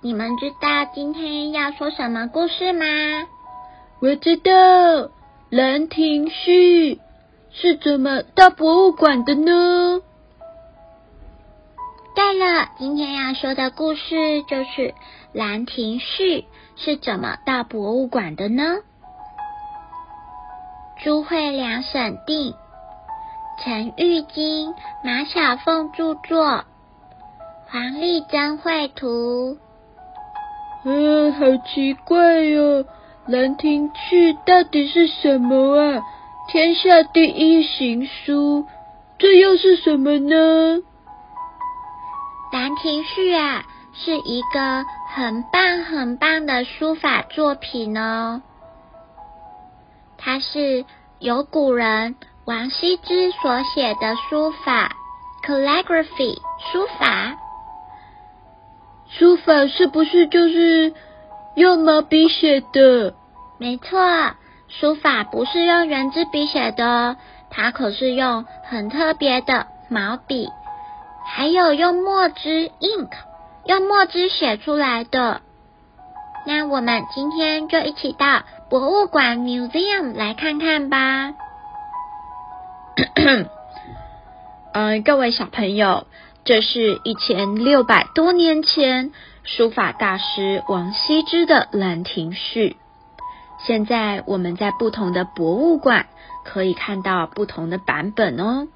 你们知道今天要说什么故事吗？我知道，《兰亭序》是怎么到博物馆的呢？对了，今天要说的故事就是《兰亭序》是怎么到博物馆的呢？朱慧良审定，陈玉金、马小凤著作，黄丽珍绘图。嗯，好奇怪哟，《兰亭序》到底是什么啊？天下第一行书，这又是什么呢？《兰亭序》啊，是一个很棒很棒的书法作品哦。它是由古人王羲之所写的书法 （calligraphy） 书法。书法是不是就是用毛笔写的？没错，书法不是用圆珠笔写的，它可是用很特别的毛笔。还有用墨汁 ink，用墨汁写出来的。那我们今天就一起到博物馆 museum 来看看吧。嗯，各位小朋友，这是一千六百多年前书法大师王羲之的《兰亭序》。现在我们在不同的博物馆可以看到不同的版本哦，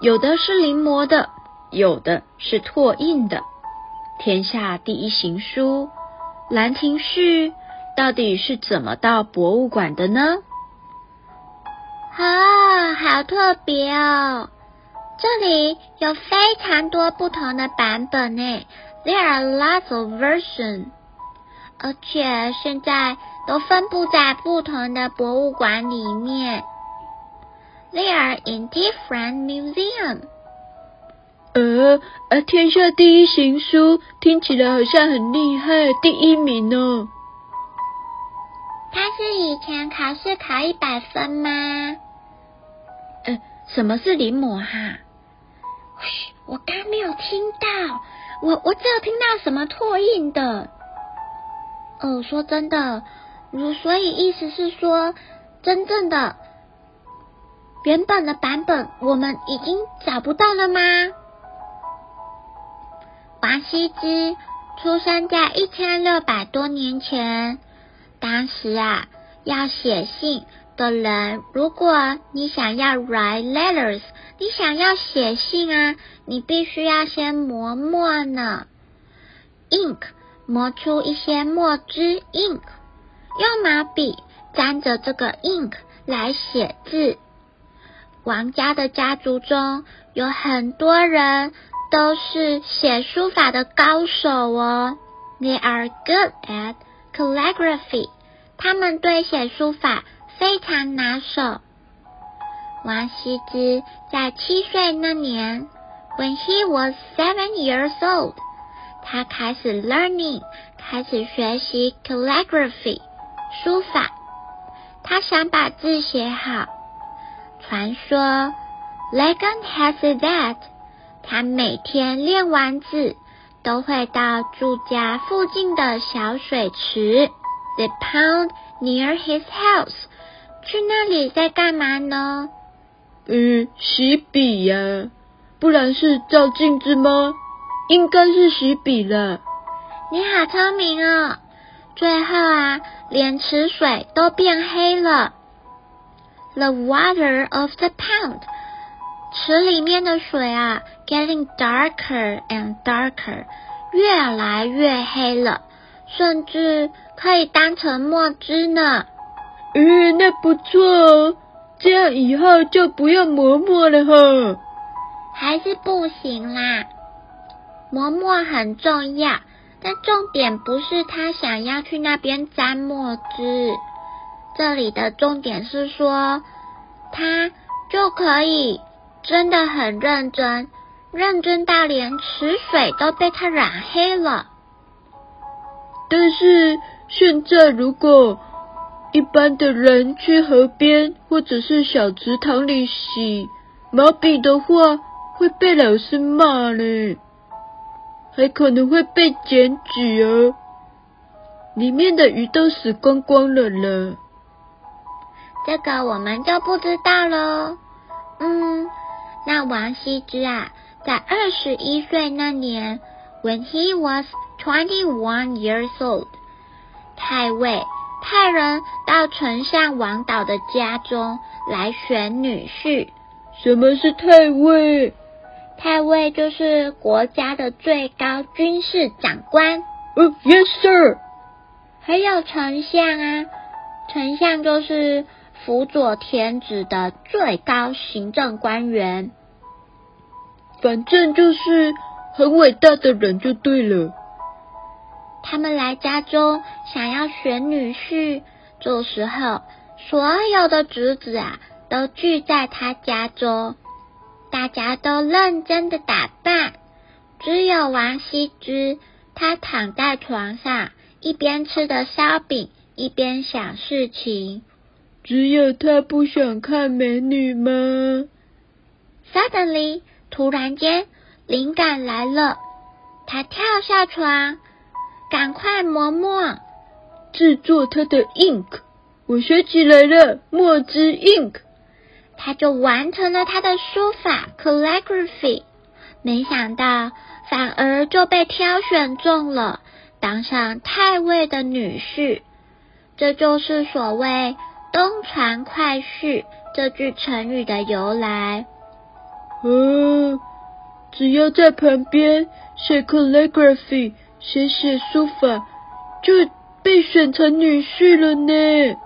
有的是临摹的。有的是拓印的，天下第一行书《兰亭序》到底是怎么到博物馆的呢？啊，好特别哦！这里有非常多不同的版本呢，There are lots of versions，而且现在都分布在不同的博物馆里面，They are in different museums。呃，而天下第一行书听起来好像很厉害，第一名哦。他是以前考试考一百分吗？呃，什么是临摹哈？我刚没有听到，我我只有听到什么拓印的。哦，说真的，如所以意思是说，真正的原本的版本我们已经找不到了吗？王羲之出生在一千六百多年前。当时啊，要写信的人，如果你想要 write letters，你想要写信啊，你必须要先磨墨呢。ink 磨出一些墨汁，ink 用毛笔沾着这个 ink 来写字。王家的家族中有很多人。都是写书法的高手哦，They are good at calligraphy。他们对写书法非常拿手。王羲之在七岁那年，When he was seven years old，他开始 learning，开始学习 calligraphy 书法。他想把字写好。传说，Legend has it that。他每天练完字，都会到住家附近的小水池，the pond near his house。去那里在干嘛呢？嗯，洗笔呀，不然是照镜子吗？应该是洗笔了。你好聪明哦！最后啊，连池水都变黑了。The water of the pond。池里面的水啊，getting darker and darker，越来越黑了，甚至可以当成墨汁呢。嗯，那不错哦，这样以后就不用磨墨了哈。还是不行啦，磨墨很重要，但重点不是他想要去那边沾墨汁，这里的重点是说，他就可以真的很认真，认真到连池水都被他染黑了。但是现在，如果一般的人去河边或者是小池塘里洗毛笔的话，会被老师骂呢，还可能会被检举哦。里面的鱼都死光光了了，这个我们就不知道喽。嗯，那王羲之啊，在二十一岁那年，When he was twenty-one years old，太尉派人到丞相王导的家中来选女婿。什么是太尉？太尉就是国家的最高军事长官。哦，Yes sir。还有丞相啊，丞相就是辅佐天子的最高行政官员。反正就是很伟大的人就对了。他们来家中想要选女婿，这时候所有的侄子啊都聚在他家中。大家都认真的打扮，只有王羲之，他躺在床上，一边吃着烧饼，一边想事情。只有他不想看美女吗？Suddenly，突然间灵感来了，他跳下床，赶快磨墨，制作他的 ink。我学起来了，墨汁 ink。他就完成了他的书法 calligraphy，没想到反而就被挑选中了，当上太尉的女婿。这就是所谓“东传快婿”这句成语的由来。哦，只要在旁边写 calligraphy，写写书法，就被选成女婿了呢。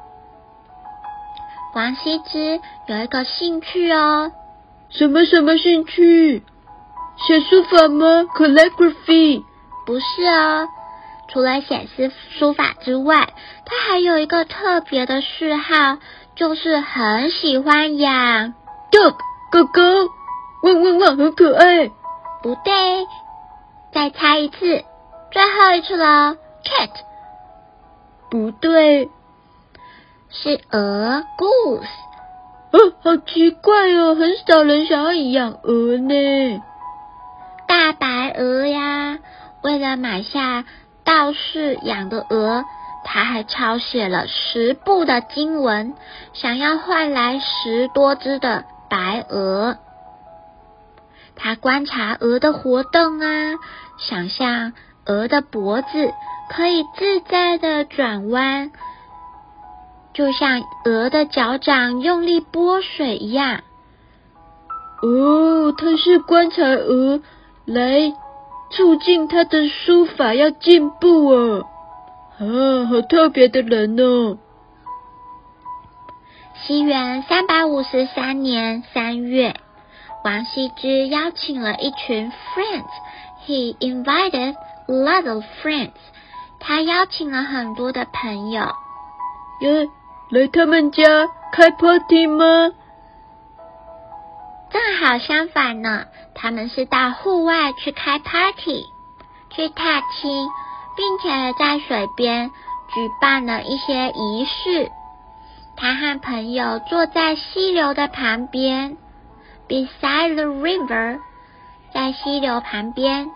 王羲之有一个兴趣哦，什么什么兴趣？写书法吗？Calligraphy？不是哦，除了写诗书法之外，他还有一个特别的嗜好，就是很喜欢养 dog 狗狗，汪汪汪，很可爱。不对，再猜一次，最后一次了，cat。不对。是鹅，goose。哦，好奇怪哦，很少人想要养鹅呢。大白鹅呀，为了买下道士养的鹅，他还抄写了十部的经文，想要换来十多只的白鹅。他观察鹅的活动啊，想象鹅的脖子可以自在的转弯。就像鹅的脚掌用力拨水一样。哦，他是观察鹅来促进他的书法要进步哦。啊，好特别的人哦。西元三百五十三年三月，王羲之邀请了一群 friends。He invited lot of friends。他邀请了很多的朋友。耶。来他们家开 party 吗？正好相反呢，他们是到户外去开 party，去踏青，并且在水边举办了一些仪式。他和朋友坐在溪流的旁边，beside the river，在溪流旁边，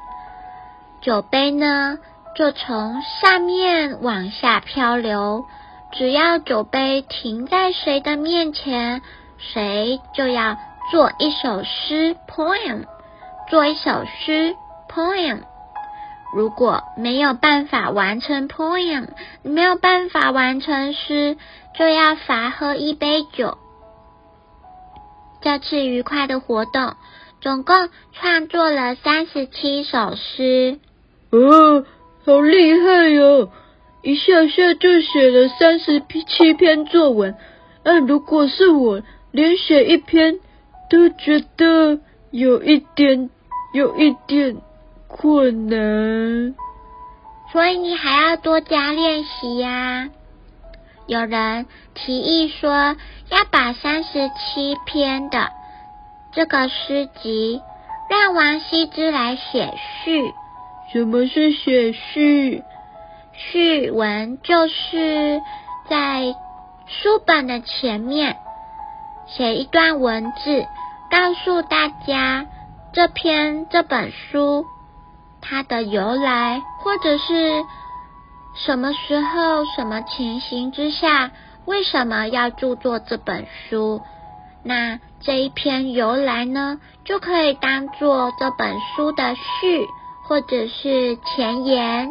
酒杯呢就从上面往下漂流。只要酒杯停在谁的面前，谁就要做一首诗 （poem），做一首诗 （poem）。如果没有办法完成 poem，没有办法完成诗，就要罚喝一杯酒。这次愉快的活动，总共创作了三十七首诗。哦，好厉害哟！一下下就写了三十七篇作文，那如果是我，连写一篇都觉得有一点有一点困难。所以你还要多加练习呀。有人提议说，要把三十七篇的这个诗集让王羲之来写序。什么是写序？序文就是在书本的前面写一段文字，告诉大家这篇这本书它的由来，或者是。什么时候、什么情形之下，为什么要著作这本书？那这一篇由来呢，就可以当做这本书的序，或者是前言。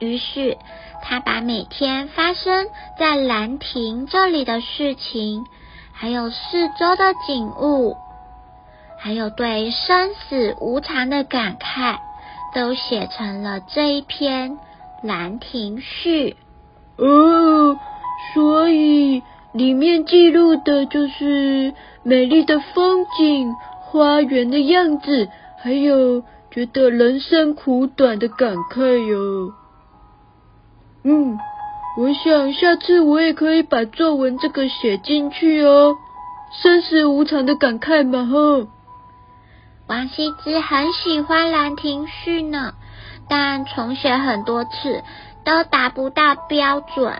于是，他把每天发生在兰亭这里的事情，还有四周的景物，还有对生死无常的感慨，都写成了这一篇。《兰亭序》哦，所以里面记录的就是美丽的风景、花园的样子，还有觉得人生苦短的感慨哟。嗯，我想下次我也可以把作文这个写进去哦，生死无常的感慨嘛哈。王羲之很喜欢《兰亭序》呢。但重写很多次都达不到标准。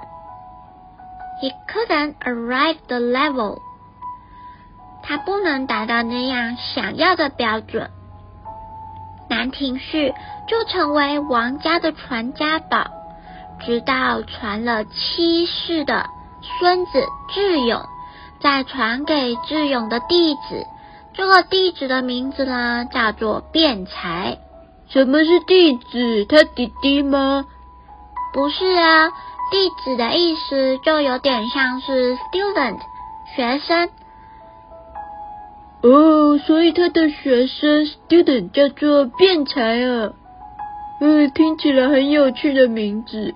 He couldn't arrive the level。他不能达到那样想要的标准。兰亭序就成为王家的传家宝，直到传了七世的孙子智勇，再传给智勇的弟子。这个弟子的名字呢，叫做辩才。什么是弟子？他弟弟吗？不是啊，弟子的意思就有点像是 student 学生。哦，所以他的学生 student 叫做辩才啊。嗯，听起来很有趣的名字。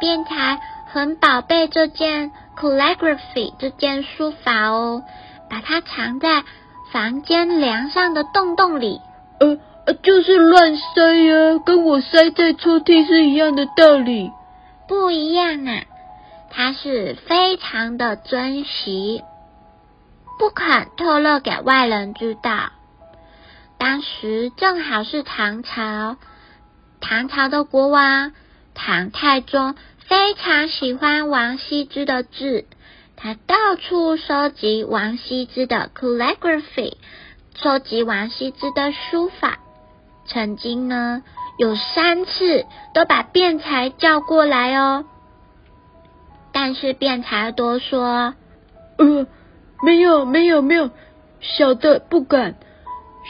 辩才很宝贝这件 calligraphy 这件书法哦，把它藏在房间梁上的洞洞里。呃。就是乱塞呀，跟我塞在抽屉是一样的道理。不一样啊，他是非常的珍惜，不肯透露给外人知道。当时正好是唐朝，唐朝的国王唐太宗非常喜欢王羲之的字，他到处收集王羲之的 calligraphy，收集王羲之的书法。曾经呢，有三次都把辩才叫过来哦，但是辩才都说：“嗯，没有，没有，没有，小的不敢，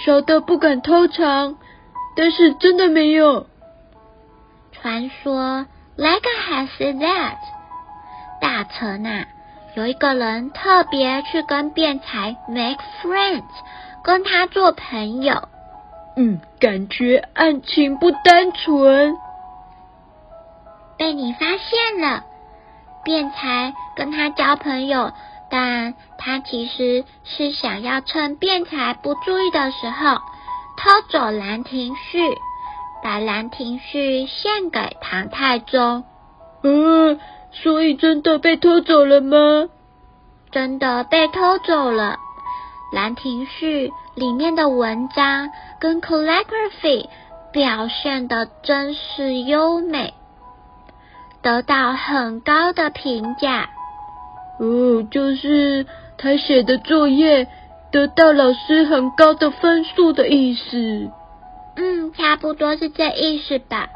小的不敢偷藏，但是真的没有。”传说 Like has said that，大臣呐，有一个人特别去跟辩才 make friends，跟他做朋友。嗯，感觉案情不单纯，被你发现了。辩才跟他交朋友，但他其实是想要趁辩才不注意的时候偷走《兰亭序》，把《兰亭序》献给唐太宗。嗯，所以真的被偷走了吗？真的被偷走了。《兰亭序》里面的文章跟 calligraphy 表现的真是优美，得到很高的评价。哦，就是他写的作业得到老师很高的分数的意思。嗯，差不多是这意思吧。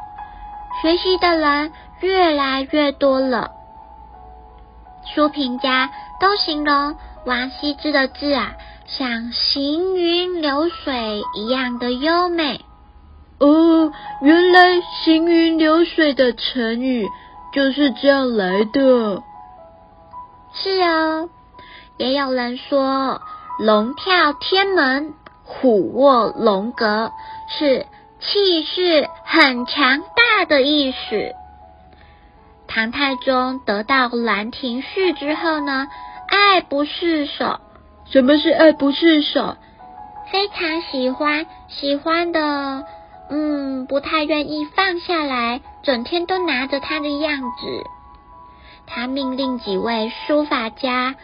学习的人越来越多了，书评家都形容王羲之的字啊。像行云流水一样的优美哦，原来行云流水的成语就是这样来的。是哦，也有人说“龙跳天门，虎卧龙阁”是气势很强大的意思。唐太宗得到《兰亭序》之后呢，爱不释手。什么是爱不释手？非常喜欢，喜欢的，嗯，不太愿意放下来，整天都拿着它的样子。他命令几位书法家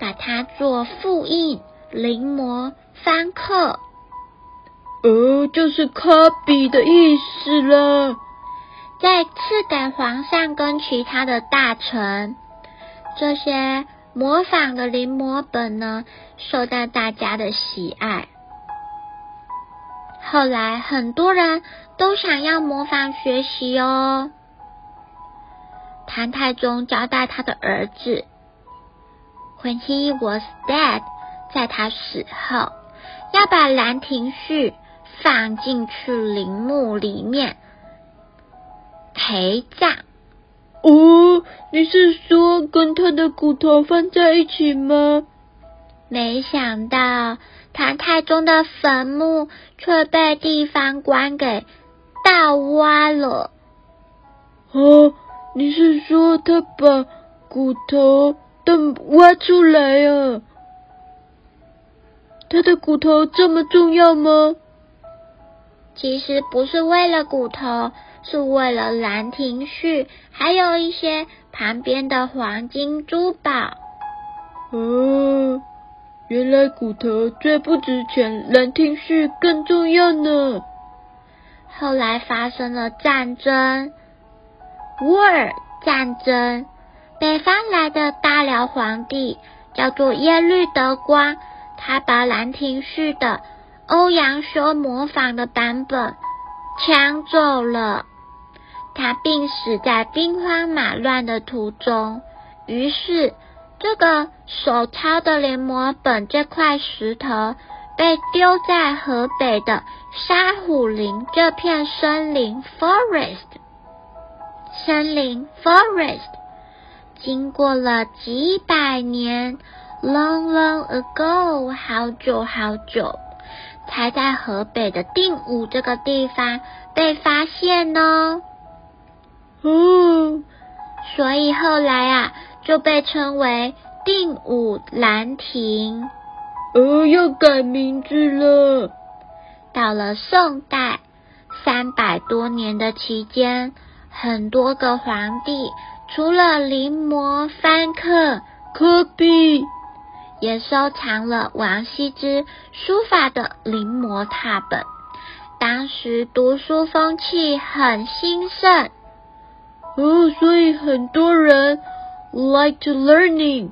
把它做复印、临摹、翻刻。哦，就是 copy 的意思了。再赐给皇上跟其他的大臣，这些模仿的临摹本呢，受到大家的喜爱。后来很多人都想要模仿学习哦。唐太宗交代他的儿子，When he was dead，在他死后，要把《兰亭序》放进去陵墓里面。陪葬？哦，你是说跟他的骨头放在一起吗？没想到唐太宗的坟墓却被地方官给盗挖了。哦，你是说他把骨头都挖出来啊？他的骨头这么重要吗？其实不是为了骨头。是为了《兰亭序》，还有一些旁边的黄金珠宝。哦，原来骨头最不值钱，《兰亭序》更重要呢。后来发生了战争，War 战争，北方来的大辽皇帝叫做耶律德光，他把《兰亭序》的欧阳修模仿的版本抢走了。他病死在兵荒马乱的途中，于是这个手抄的临摹本这块石头被丢在河北的沙虎林这片森林 （forest）。森林 （forest） 经过了几百年 （long long ago），好久好久，才在河北的定武这个地方被发现呢。哦，所以后来啊，就被称为定武兰亭。哦，要改名字了。到了宋代，三百多年的期间，很多个皇帝除了临摹翻刻科比，也收藏了王羲之书法的临摹拓本。当时读书风气很兴盛。哦，所以很多人 like to learning，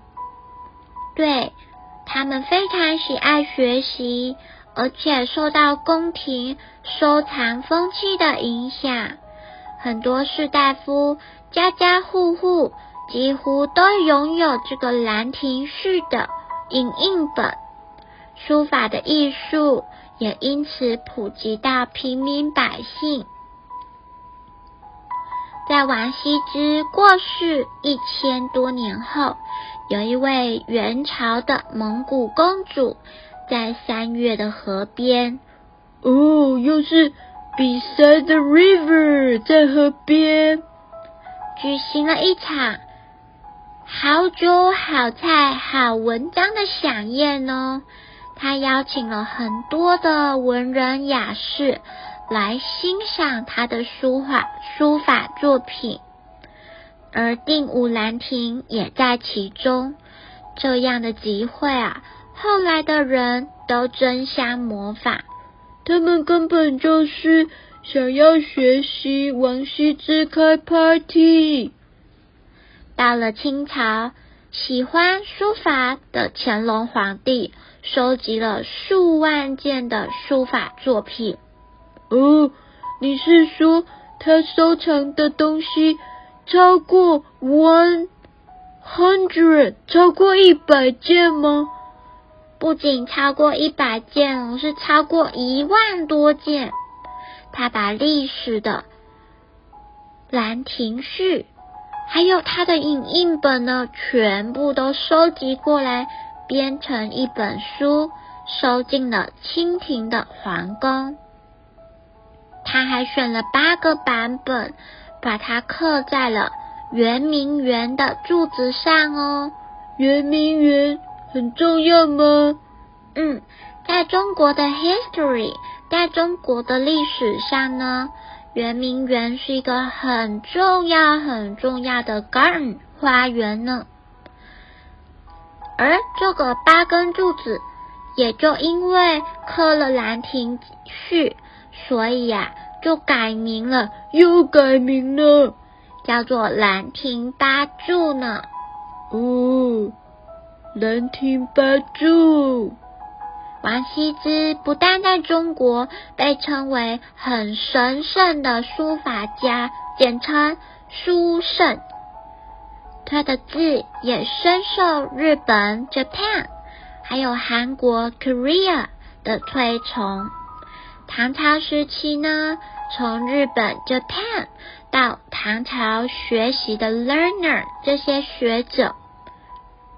对他们非常喜爱学习，而且受到宫廷收藏风气的影响，很多士大夫家家户户几乎都拥有这个《兰亭序》的影印本，书法的艺术也因此普及到平民百姓。在王羲之过世一千多年后，有一位元朝的蒙古公主，在三月的河边，哦，又是 beside the river，在河边举行了一场好酒好菜好文章的飨宴哦。他邀请了很多的文人雅士。来欣赏他的书法书法作品，而定武兰亭也在其中。这样的集会啊，后来的人都争相模仿。他们根本就是想要学习王羲之开 party。到了清朝，喜欢书法的乾隆皇帝收集了数万件的书法作品。哦，你是说他收藏的东西超过 one hundred，超过一百件吗？不仅超过一百件，是超过一万多件。他把历史的《兰亭序》，还有他的影印本呢，全部都收集过来，编成一本书，收进了清廷的皇宫。他还选了八个版本，把它刻在了圆明园的柱子上哦。圆明园很重要吗？嗯，在中国的 history 在中国的历史上呢，圆明园是一个很重要、很重要的 garden 花园呢。而这个八根柱子，也就因为刻了兰亭序，所以呀，就改名了，又改名了，叫做兰亭八柱呢。哦，兰亭八柱。王羲之不但在中国被称为很神圣的书法家，简称书圣，他的字也深受日本 Japan 还有韩国 Korea 的推崇。唐朝时期呢，从日本 Japan 到唐朝学习的 learner 这些学者。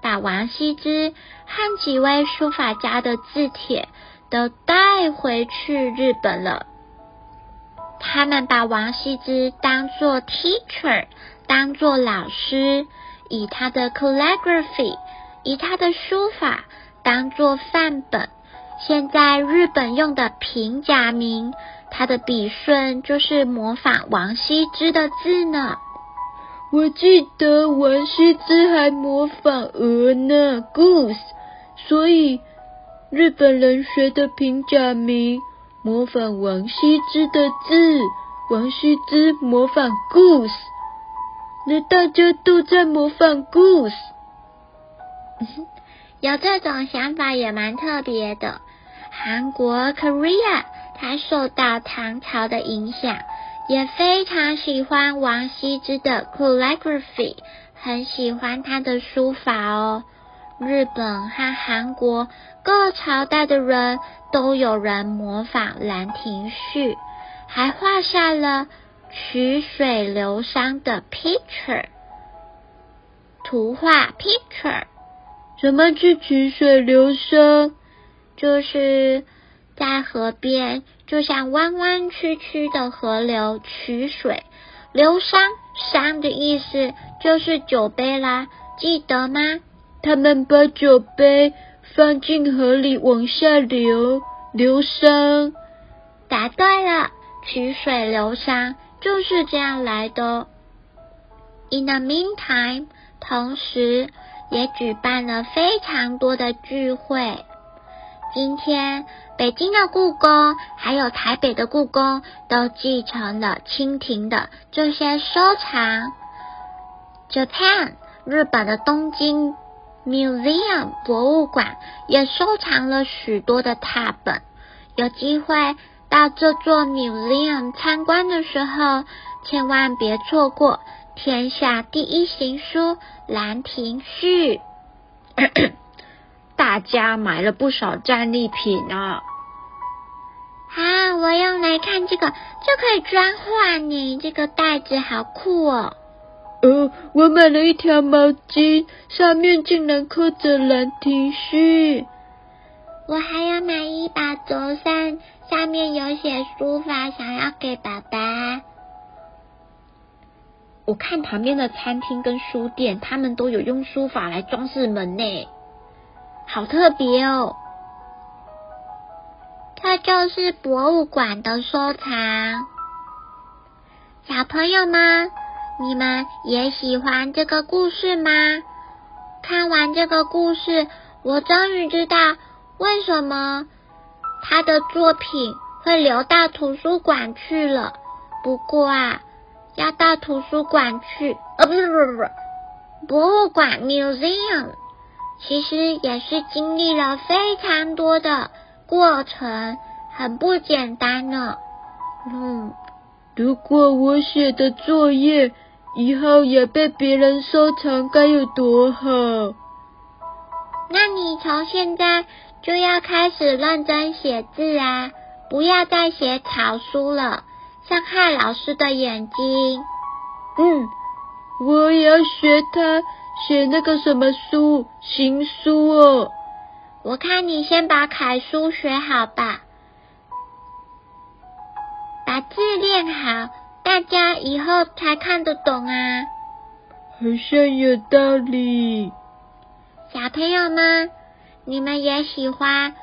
把王羲之和几位书法家的字帖都带回去日本了。他们把王羲之当做 teacher，当做老师，以他的 calligraphy，以他的书法当做范本。现在日本用的平假名，他的笔顺就是模仿王羲之的字呢。我记得王羲之还模仿鹅呢，goose，所以日本人学的平假名模仿王羲之的字，王羲之模仿 goose，那大家都在模仿 goose，有这种想法也蛮特别的。韩国 Korea，它受到唐朝的影响。也非常喜欢王羲之的 calligraphy，很喜欢他的书法哦。日本和韩国各朝代的人都有人模仿《兰亭序》，还画下了曲水流觞的 picture 图画 picture。什么是曲水流觞？就是在河边。就像弯弯曲曲的河流曲水流觞，觞的意思就是酒杯啦，记得吗？他们把酒杯放进河里往下流，流觞。答对了，曲水流觞就是这样来的。In the meantime，同时也举办了非常多的聚会。今天，北京的故宫还有台北的故宫都继承了清廷的这些收藏。Japan，日本的东京 Museum 博物馆也收藏了许多的拓本。有机会到这座 Museum 参观的时候，千万别错过天下第一行书《兰亭序》。大家买了不少战利品啊！好，我用来看这个，就可以装画呢。这个袋子好酷哦！呃，我买了一条毛巾，上面竟然刻着《兰亭序》。我还要买一把折扇，上面有写书法，想要给爸爸。我看旁边的餐厅跟书店，他们都有用书法来装饰门呢。好特别哦！这就是博物馆的收藏。小朋友们，你们也喜欢这个故事吗？看完这个故事，我终于知道为什么他的作品会留到图书馆去了。不过啊，要到图书馆去，呃，不是，不是，不是，博物馆 （museum）。其实也是经历了非常多的过程，很不简单呢。嗯，如果我写的作业以后也被别人收藏，该有多好！那你从现在就要开始认真写字啊，不要再写草书了，伤害老师的眼睛。嗯，我也要学他。写那个什么书行书哦。我看你先把楷书学好吧。把字练好大家以后才看得懂啊。好像有道理。小朋友们你们也喜欢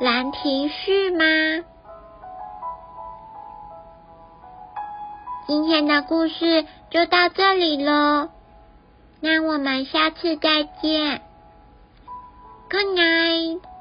兰亭序吗？今天的故事就到这里喽那我们下次再见，Good night。